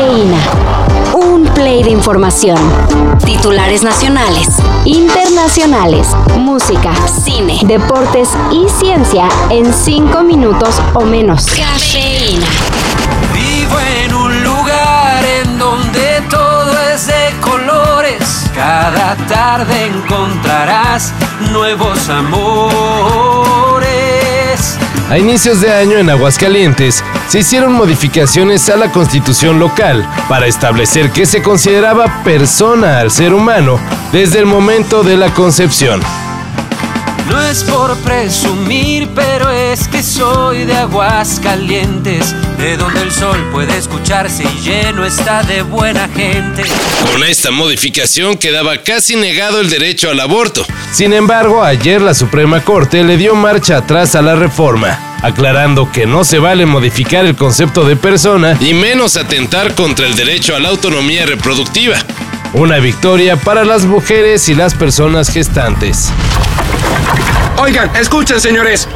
Cafeína. Un play de información. Titulares nacionales, internacionales, música, cine, deportes y ciencia en cinco minutos o menos. Cafeína. Vivo en un lugar en donde todo es de colores. Cada tarde encontrarás nuevos amores. A inicios de año en Aguascalientes se hicieron modificaciones a la constitución local para establecer que se consideraba persona al ser humano desde el momento de la concepción. No es por presumir, pero es que soy de aguas calientes, de donde el sol puede escucharse y lleno está de buena gente. Con esta modificación quedaba casi negado el derecho al aborto. Sin embargo, ayer la Suprema Corte le dio marcha atrás a la reforma, aclarando que no se vale modificar el concepto de persona y menos atentar contra el derecho a la autonomía reproductiva. Una victoria para las mujeres y las personas gestantes. Oigan, escuchen señores.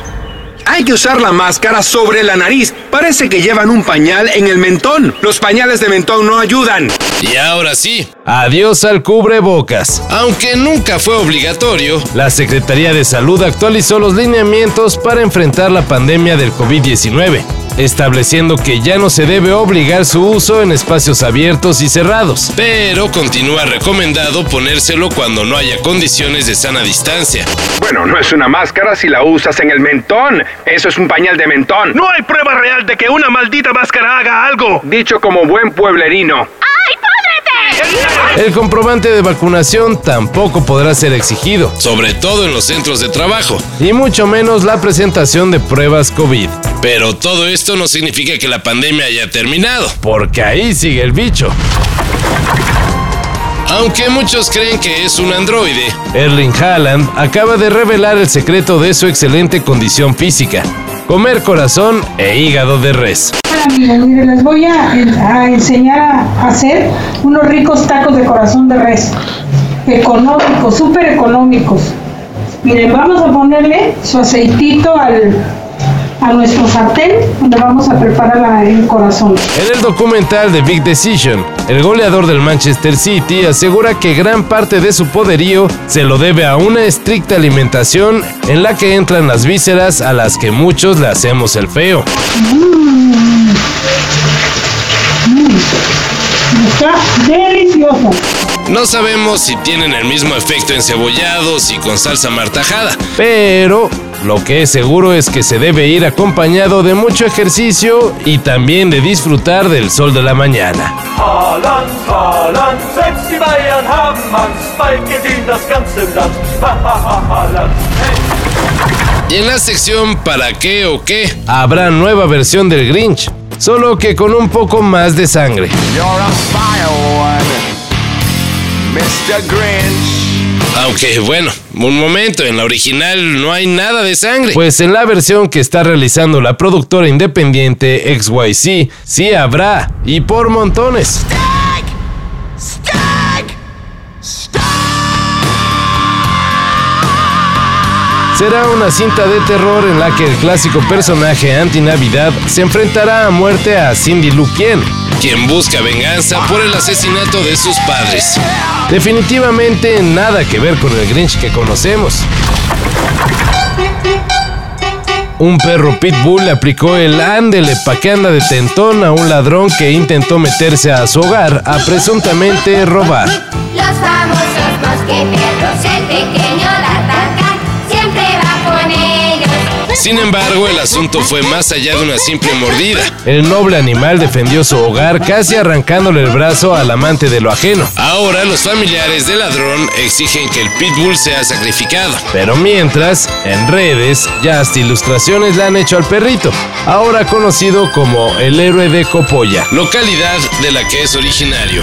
Hay que usar la máscara sobre la nariz. Parece que llevan un pañal en el mentón. Los pañales de mentón no ayudan. Y ahora sí, adiós al cubrebocas. Aunque nunca fue obligatorio, la Secretaría de Salud actualizó los lineamientos para enfrentar la pandemia del COVID-19 estableciendo que ya no se debe obligar su uso en espacios abiertos y cerrados, pero continúa recomendado ponérselo cuando no haya condiciones de sana distancia. Bueno, no es una máscara si la usas en el mentón. Eso es un pañal de mentón. No hay prueba real de que una maldita máscara haga algo. Dicho como buen pueblerino. El comprobante de vacunación tampoco podrá ser exigido, sobre todo en los centros de trabajo, y mucho menos la presentación de pruebas COVID. Pero todo esto no significa que la pandemia haya terminado, porque ahí sigue el bicho. Aunque muchos creen que es un androide, Erling Haaland acaba de revelar el secreto de su excelente condición física, comer corazón e hígado de res. Hola amigos, mire, les voy a, a enseñar a hacer unos ricos tacos de corazón de res. Económicos, súper económicos. Miren, vamos a ponerle su aceitito al, a nuestro sartén donde vamos a preparar el corazón. En el documental de Big Decision, el goleador del Manchester City asegura que gran parte de su poderío se lo debe a una estricta alimentación en la que entran las vísceras a las que muchos le hacemos el feo. Está delicioso. No sabemos si tienen el mismo efecto encebollados y con salsa martajada, pero lo que es seguro es que se debe ir acompañado de mucho ejercicio y también de disfrutar del sol de la mañana. Haaland, Haaland, selbst die Bayern haben Angst, bald gewinnt das ganze Land. Ha, ha, ha, Haaland. Y en la sección ¿Para qué o qué? habrá nueva versión del Grinch, solo que con un poco más de sangre. Aunque bueno, un momento, en la original no hay nada de sangre. Pues en la versión que está realizando la productora independiente XYZ, sí habrá, y por montones. Será una cinta de terror en la que el clásico personaje anti-Navidad se enfrentará a muerte a Cindy Lupien, quien busca venganza por el asesinato de sus padres. Definitivamente nada que ver con el Grinch que conocemos. Un perro pitbull le aplicó el ándele pa' que anda de tentón a un ladrón que intentó meterse a su hogar a presuntamente robar. Los famosos el pequeño Sin embargo, el asunto fue más allá de una simple mordida. El noble animal defendió su hogar casi arrancándole el brazo al amante de lo ajeno. Ahora los familiares del ladrón exigen que el pitbull sea sacrificado. Pero mientras, en redes, ya hasta ilustraciones le han hecho al perrito, ahora conocido como el héroe de Copolla, localidad de la que es originario.